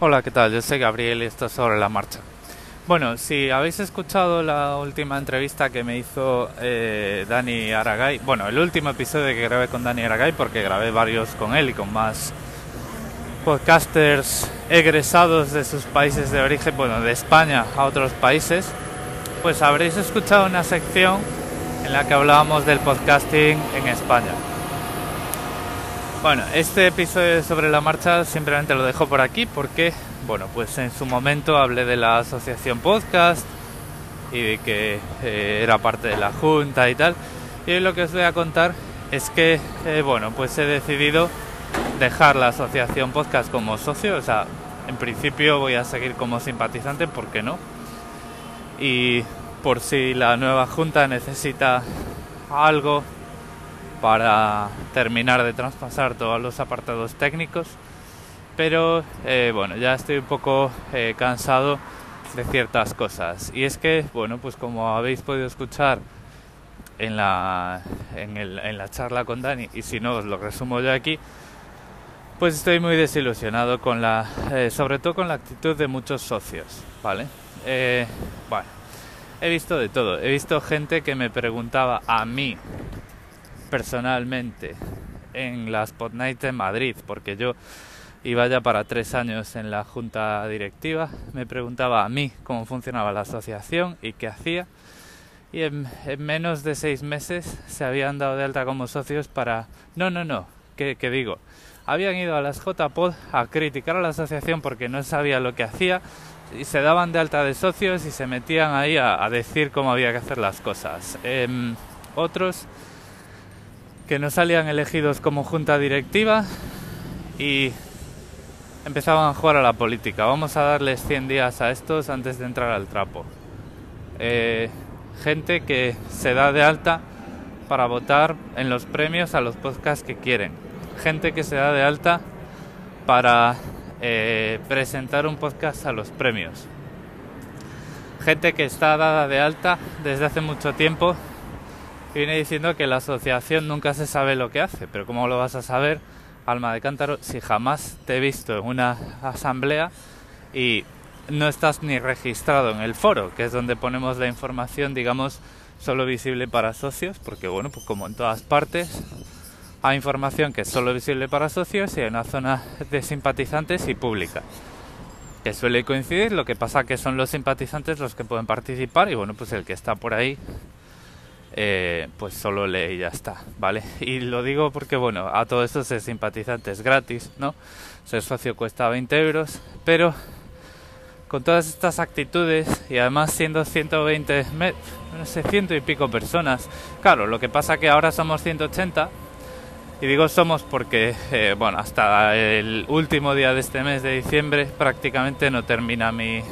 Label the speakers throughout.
Speaker 1: Hola, ¿qué tal? Yo soy Gabriel y esto es sobre la marcha. Bueno, si habéis escuchado la última entrevista que me hizo eh, Dani Aragay, bueno, el último episodio que grabé con Dani Aragay, porque grabé varios con él y con más podcasters egresados de sus países de origen, bueno, de España a otros países, pues habréis escuchado una sección en la que hablábamos del podcasting en España. Bueno, este episodio sobre la marcha simplemente lo dejo por aquí porque, bueno, pues en su momento hablé de la asociación podcast y de que eh, era parte de la junta y tal. Y lo que os voy a contar es que, eh, bueno, pues he decidido dejar la asociación podcast como socio. O sea, en principio voy a seguir como simpatizante, ¿por qué no? Y por si la nueva junta necesita algo para terminar de traspasar todos los apartados técnicos. Pero eh, bueno, ya estoy un poco eh, cansado de ciertas cosas. Y es que, bueno, pues como habéis podido escuchar en la, en, el, en la charla con Dani, y si no os lo resumo yo aquí, pues estoy muy desilusionado con la, eh, sobre todo con la actitud de muchos socios, ¿vale? bueno, he visto de todo. He visto gente que me preguntaba a mí personalmente en la Spot Night de Madrid, porque yo iba ya para tres años en la junta directiva, me preguntaba a mí cómo funcionaba la asociación y qué hacía, y en, menos de seis meses se habían dado de alta como socios para... No, no, no, ¿qué, digo? Habían ido a las JPod a criticar a la asociación porque no sabía lo que hacía y se daban de alta de socios y se metían ahí a, decir cómo había que hacer las cosas. Em, otros que no salían elegidos como junta directiva y empezaban a jugar a la política. Vamos a darles 100 días a estos antes de entrar al trapo. Eh, gente que se da de alta para votar en los premios a los podcasts que quieren. Gente que se da de alta para eh, presentar un podcast a los premios. Gente que está dada de alta desde hace mucho tiempo viene diciendo que la asociación nunca se sabe lo que hace, pero ¿cómo lo vas a saber, alma de cántaro, si jamás te he visto en una asamblea y no estás ni registrado en el foro, que es donde ponemos la información, digamos, solo visible para socios, porque bueno, pues como en todas partes, hay información que es solo visible para socios y hay una zona de simpatizantes y pública. Que suele coincidir, lo que pasa que son los simpatizantes los que pueden participar y bueno, pues el que está por ahí eh, pues solo lee y ya está, ¿vale? Y lo digo porque, bueno, a todo esto ser simpatizante es gratis, ¿no? Ser socio cuesta 20 euros, pero con todas estas actitudes y además siendo 120, no sé, ciento y pico personas, claro, lo que pasa que ahora somos 180 y digo somos porque, eh, bueno, hasta el último día de este mes de diciembre prácticamente no termina mi,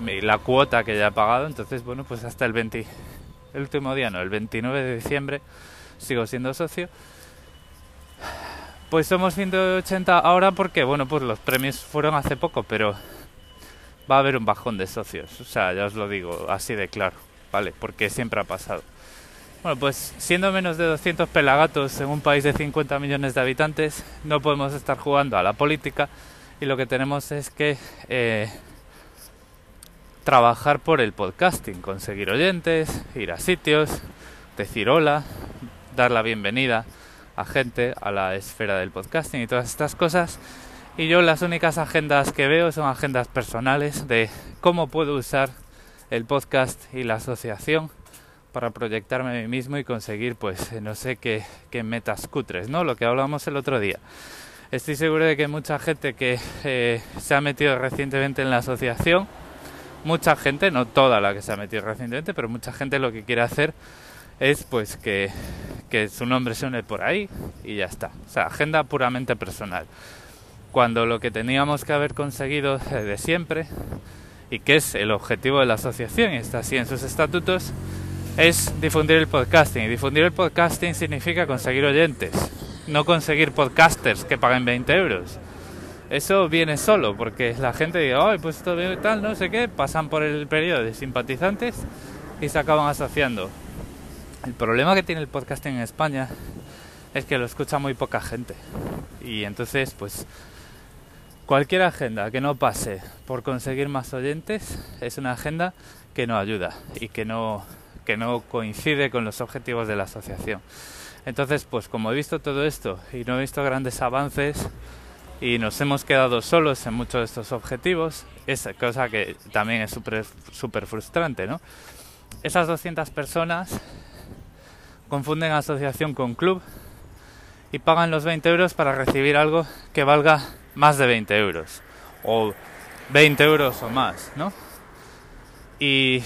Speaker 1: mi la cuota que ya he pagado, entonces, bueno, pues hasta el 20 el último día no, el 29 de diciembre sigo siendo socio. Pues somos 180 ahora porque, bueno, pues los premios fueron hace poco, pero va a haber un bajón de socios. O sea, ya os lo digo así de claro, ¿vale? Porque siempre ha pasado. Bueno, pues siendo menos de 200 pelagatos en un país de 50 millones de habitantes, no podemos estar jugando a la política y lo que tenemos es que eh, trabajar por el podcasting, conseguir oyentes, ir a sitios, decir hola, dar la bienvenida a gente a la esfera del podcasting y todas estas cosas. Y yo las únicas agendas que veo son agendas personales de cómo puedo usar el podcast y la asociación para proyectarme a mí mismo y conseguir pues no sé qué, qué metas cutres, ¿no? Lo que hablamos el otro día. Estoy seguro de que mucha gente que eh, se ha metido recientemente en la asociación mucha gente, no toda la que se ha metido recientemente, pero mucha gente lo que quiere hacer es pues que, su nombre suene por ahí y ya está. O sea, agenda puramente personal. Cuando lo que teníamos que haber conseguido de siempre, y que es el objetivo de la asociación, y está así en sus estatutos, es difundir el podcasting. Y difundir el podcasting significa conseguir oyentes, no conseguir podcasters que paguen 20 euros eso viene solo, porque la gente dice, ay, pues esto tal, no sé qué, pasan por el periodo de simpatizantes y se acaban asociando. El problema que tiene el podcasting en España es que lo escucha muy poca gente. Y entonces, pues, Cualquier agenda que no pase por conseguir más oyentes es una agenda que no ayuda y que no, que no coincide con los objetivos de la asociación. Entonces, pues como he visto todo esto y no he visto grandes avances y nos hemos quedado solos en muchos de estos objetivos, esa cosa que también es súper frustrante, ¿no? Esas 200 personas confunden asociación con club y pagan los 20 euros para recibir algo que valga más de 20 euros o 20 euros o más, ¿no? Y,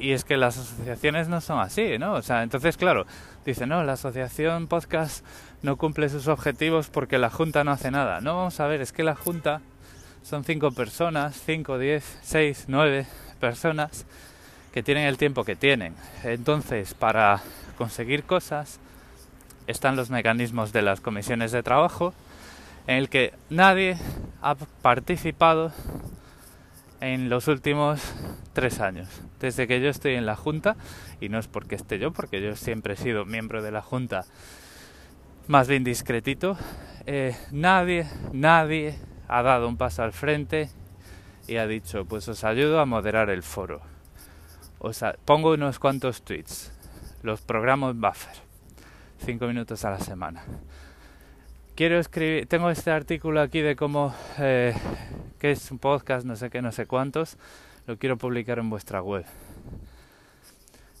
Speaker 1: y es que las asociaciones no son así, ¿no? O sea, entonces, claro, dice, no, la asociación podcast no cumple sus objetivos porque la Junta no hace nada. No, vamos a ver, es que la Junta son 5 personas, 5, 10, 6, 9 personas que tienen el tiempo que tienen. Entonces, para conseguir cosas están los mecanismos de las comisiones de trabajo en el que nadie ha participado en los últimos tres años. Desde que yo estoy en la Junta, y no es porque esté yo, porque yo siempre he sido miembro de la Junta más bien discretito, eh, nadie, nadie ha dado un paso al frente y ha dicho, pues os ayudo a moderar el foro. O sea, pongo unos cuantos tweets, los programo en buffer, cinco minutos a la semana quiero escribir, tengo este artículo aquí de cómo, eh, que es un podcast, no sé qué, no sé cuántos, lo quiero publicar en vuestra web.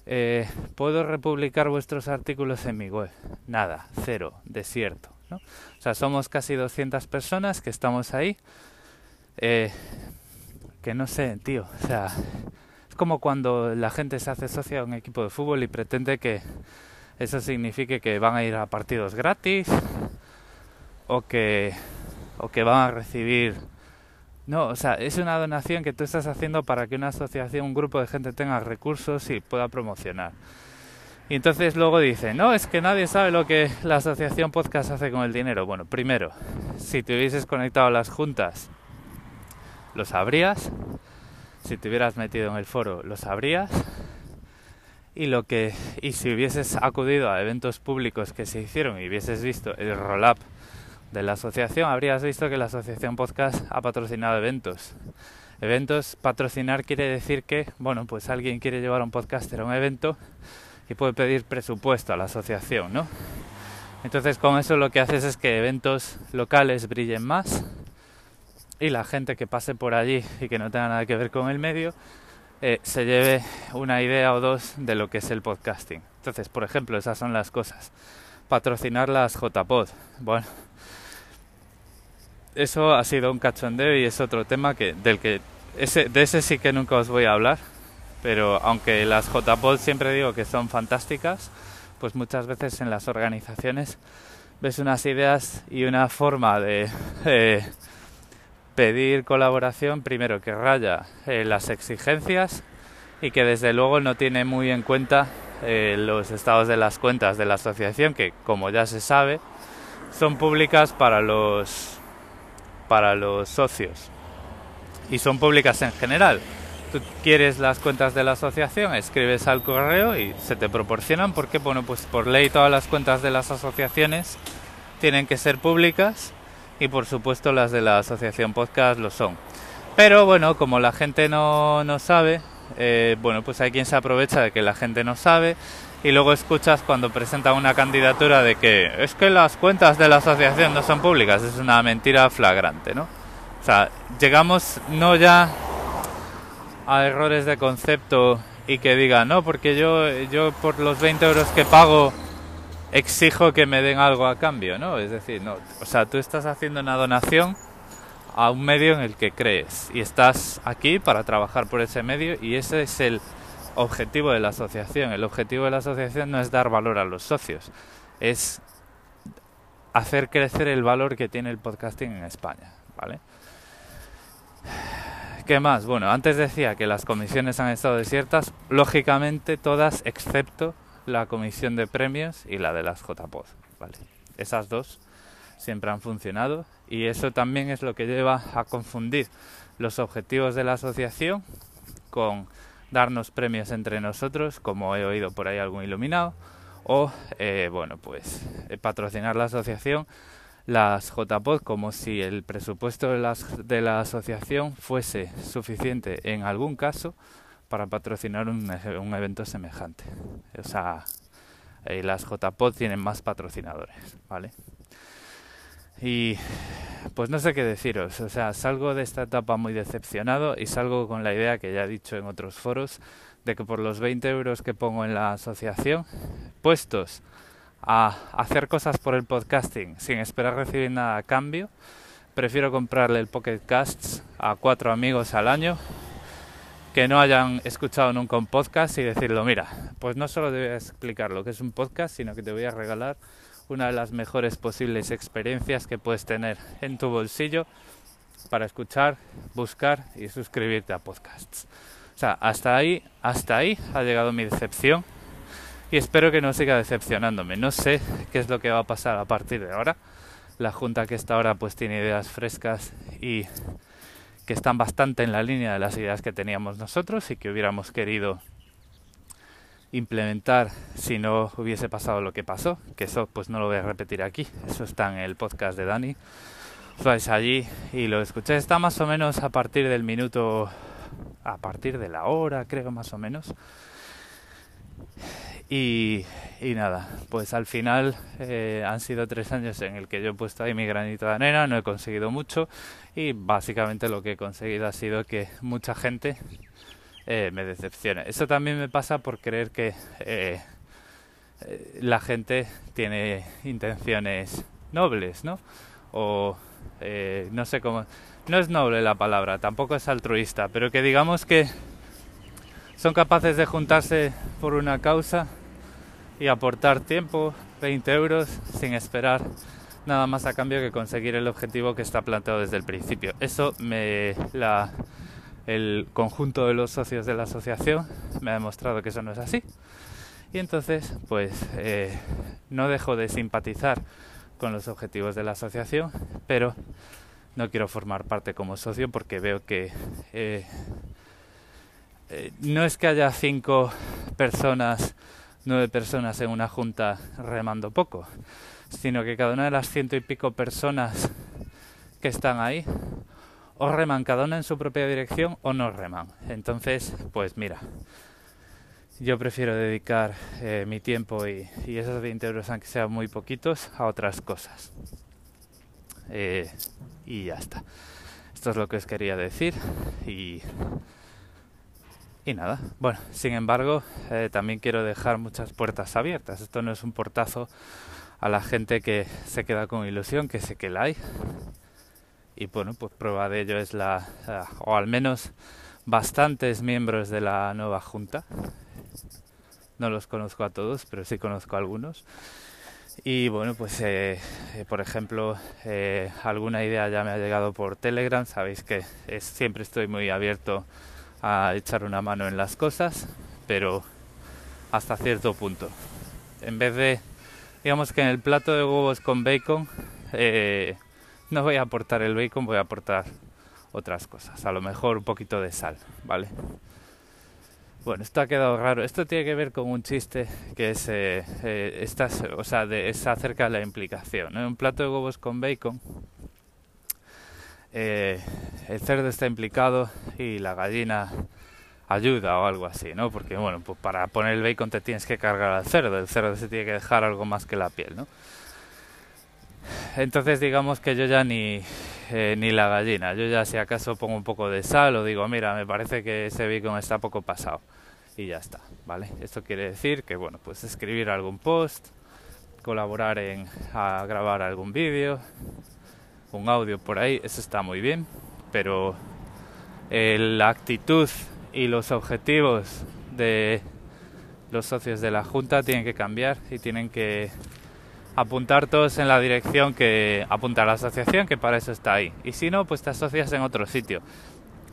Speaker 1: Eh, ¿Puedo republicar vuestros artículos en mi web? Nada, cero, desierto. ¿no? O sea, somos casi 200 personas que estamos ahí. Eh, que no sé, tío, o sea, es como cuando la gente se hace socia a un equipo de fútbol y pretende que eso signifique que van a ir a partidos gratis, o que, o que van a recibir. No, o sea, es una donación que tú estás haciendo para que una asociación, un grupo de gente tenga recursos y pueda promocionar. Y entonces luego dice, no, es que nadie sabe lo que la asociación podcast hace con el dinero. Bueno, primero, si te hubieses conectado a las juntas, lo sabrías. Si te hubieras metido en el foro, lo sabrías. Y lo que y si hubieses acudido a eventos públicos que se hicieron y hubieses visto el roll-up de la asociación, habrías visto que la asociación podcast ha patrocinado eventos. Eventos, patrocinar quiere decir que, bueno, pues alguien quiere llevar a un podcaster a un evento y puede pedir presupuesto a la asociación, ¿no? Entonces con eso lo que haces es que eventos locales brillen más y la gente que pase por allí y que no tenga nada que ver con el medio eh, se lleve una idea o dos de lo que es el podcasting. Entonces, por ejemplo, esas son las cosas. Patrocinar las JPod. Bueno, eso ha sido un cachondeo y es otro tema que del que ese, de ese sí que nunca os voy a hablar pero aunque las JPOD siempre digo que son fantásticas pues muchas veces en las organizaciones ves unas ideas y una forma de pedir colaboración primero que raya eh, las exigencias y que desde luego no tiene muy en cuenta eh, los estados de las cuentas de la asociación que como ya se sabe son públicas para los para los socios y son públicas en general. Tú quieres las cuentas de la asociación, escribes al correo y se te proporcionan porque, bueno, pues por ley todas las cuentas de las asociaciones tienen que ser públicas y por supuesto las de la asociación podcast lo son. Pero bueno, como la gente no, no sabe, eh, bueno, pues hay quien se aprovecha de que la gente no sabe y luego escuchas cuando presenta una candidatura de que es que las cuentas de la asociación no son públicas, es una mentira flagrante, ¿no? O sea, llegamos no ya a errores de concepto y que diga, no, porque yo, yo por los 20 euros que pago exijo que me den algo a cambio, ¿no? Es decir, no, o sea, tú estás haciendo una donación a un medio en el que crees y estás aquí para trabajar por ese medio y ese es el objetivo de la asociación. El objetivo de la asociación no es dar valor a los socios, es hacer crecer el valor que tiene el podcasting en España, ¿vale? ¿Qué más? Bueno, antes decía que las comisiones han estado desiertas, lógicamente todas excepto la comisión de premios y la de las JPOD, ¿vale? Esas dos siempre han funcionado y eso también es lo que lleva a confundir los objetivos de la asociación con darnos premios entre nosotros, como he oído por ahí algún iluminado, o, eh, bueno, pues eh, patrocinar la asociación las JPod como si el presupuesto de, las, de la asociación fuese suficiente en algún caso para patrocinar un, un evento semejante. O sea, eh, las JPod tienen más patrocinadores, ¿vale? Y pues no sé qué deciros, o sea, salgo de esta etapa muy decepcionado y salgo con la idea que ya he dicho en otros foros de que por los 20 euros que pongo en la asociación, puestos a hacer cosas por el podcasting sin esperar recibir nada a cambio, prefiero comprarle el Pocket Casts a cuatro amigos al año que no hayan escuchado nunca un podcast y decirlo, mira, pues no solo te voy a explicar lo que es un podcast, sino que te voy a regalar una de las mejores posibles experiencias que puedes tener en tu bolsillo para escuchar, buscar y suscribirte a podcasts. O sea, hasta ahí, hasta ahí ha llegado mi decepción y espero que no siga decepcionándome. No sé qué es lo que va a pasar a partir de ahora. La junta que está ahora pues tiene ideas frescas y que están bastante en la línea de las ideas que teníamos nosotros y que hubiéramos querido implementar si no hubiese pasado lo que pasó, que eso pues no lo voy a repetir aquí, eso está en el podcast de Dani. Vais allí y lo escuché, está más o menos a partir del minuto, a partir de la hora creo más o menos. Y, y nada, pues al final eh, han sido tres años en el que yo he puesto ahí mi granito de arena, no he conseguido mucho y básicamente lo que he conseguido ha sido que mucha gente eh, me decepciona. Eso también me pasa por creer que eh, eh, la gente tiene intenciones nobles, ¿no? O no sé cómo... No es noble la palabra, tampoco es altruista, pero que digamos que son capaces de juntarse por una causa y aportar tiempo, 20 euros, sin esperar nada más a cambio que conseguir el objetivo que está planteado desde el principio. Eso me la el conjunto de los socios de la asociación me ha demostrado que eso no es así. Y entonces, pues eh, no dejo de simpatizar con los objetivos de la asociación, pero no quiero formar parte como socio porque veo que eh, eh, no es que haya cinco personas, nueve personas en una junta remando poco, sino que cada una de las ciento y pico personas que están ahí o reman cada una en su propia dirección o no reman. Entonces, pues mira, yo prefiero dedicar eh, mi tiempo y, esos 20 euros, aunque sean muy poquitos, a otras cosas. Eh, y ya está. Esto es lo que os quería decir y, y nada. Bueno, sin embargo, eh, también quiero dejar muchas puertas abiertas. Esto no es un portazo a la gente que se queda con ilusión, que sé que la hay y bueno, pues prueba de ello es la, o al menos bastantes miembros de la nueva junta. No los conozco a todos, pero sí conozco a algunos. Y bueno, pues eh, eh, por ejemplo, eh, alguna idea ya me ha llegado por Telegram. Sabéis que siempre estoy muy abierto a echar una mano en las cosas, pero hasta cierto punto. En vez de, digamos que en el plato de huevos con bacon, no voy a aportar el bacon, voy a aportar otras cosas. A lo mejor un poquito de sal, ¿vale? Bueno, esto ha quedado raro. Esto tiene que ver con un chiste que es, eh, eh o sea, acerca de la implicación. Un plato de huevos con bacon, eh, el cerdo está implicado y la gallina ayuda o algo así, ¿no? Porque, bueno, pues para poner el bacon te tienes que cargar al cerdo. El cerdo se tiene que dejar algo más que la piel, ¿no? Entonces digamos que yo ya ni, eh, ni la gallina, yo ya si acaso pongo un poco de sal o digo, mira, me parece que ese bacon está poco pasado y ya está, ¿vale? Esto quiere decir que, bueno, pues escribir algún post, colaborar en a grabar algún vídeo, un audio por ahí, eso está muy bien, pero eh, la actitud y los objetivos de los socios de la Junta tienen que cambiar y tienen que apuntar todos en la dirección que apunta la asociación, que para eso está ahí. Y si no, pues te asocias en otro sitio.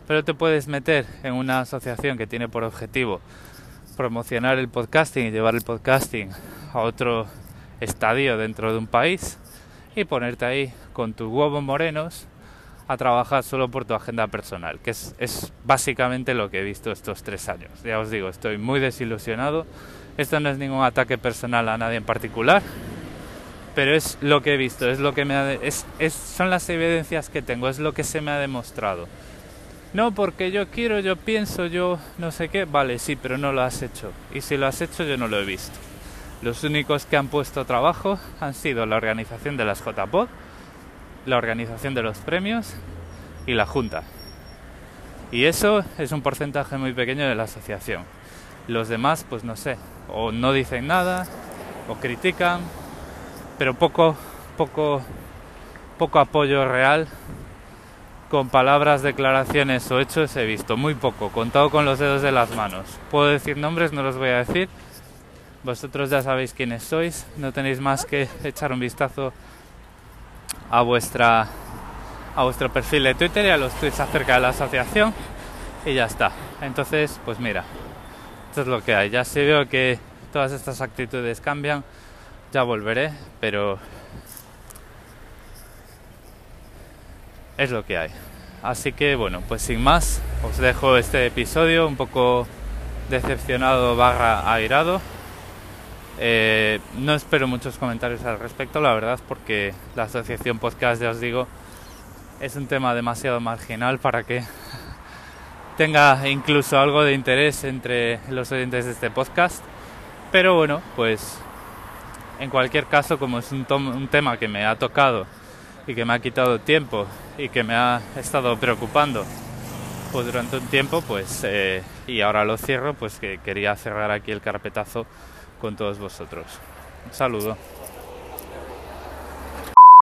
Speaker 1: Pero te puedes meter en una asociación que tiene por objetivo promocionar el podcasting y llevar el podcasting a otro estadio dentro de un país y ponerte ahí con tus huevos morenos a trabajar solo por tu agenda personal, que es, es básicamente lo que he visto estos tres años. Ya os digo, estoy muy desilusionado. Esto no es ningún ataque personal a nadie en particular, pero es lo que he visto, es lo que me ha es, son las evidencias que tengo, es lo que se me ha demostrado. No porque yo quiero, yo pienso, yo no sé qué, vale, sí, pero no lo has hecho. Y si lo has hecho, yo no lo he visto. Los únicos que han puesto trabajo han sido la organización de las JPOD, la organización de los premios y la Junta. Y eso es un porcentaje muy pequeño de la asociación. Los demás, pues no sé, o no dicen nada, o critican, pero poco, poco, poco apoyo real con palabras, declaraciones o hechos he visto, muy poco, contado con los dedos de las manos. Puedo decir nombres, no los voy a decir. Vosotros ya sabéis quiénes sois, no tenéis más que echar un vistazo a vuestra a vuestro perfil de Twitter y a los tweets acerca de la asociación y ya está. Entonces, pues mira, esto es lo que hay. Ya si veo que todas estas actitudes cambian, ya volveré, pero es lo que hay. Así que bueno, pues sin más, os dejo este episodio un poco decepcionado barra airado. Eh, no espero muchos comentarios al respecto, la verdad, porque la asociación podcast, ya os digo, es un tema demasiado marginal para que tenga incluso algo de interés entre los oyentes de este podcast. Pero bueno, pues en cualquier caso, como es un, un tema que me ha tocado y que me ha quitado tiempo y que me ha estado preocupando pues durante un tiempo, pues eh, y ahora lo cierro, pues que quería cerrar aquí el carpetazo con todos vosotros. Un saludo.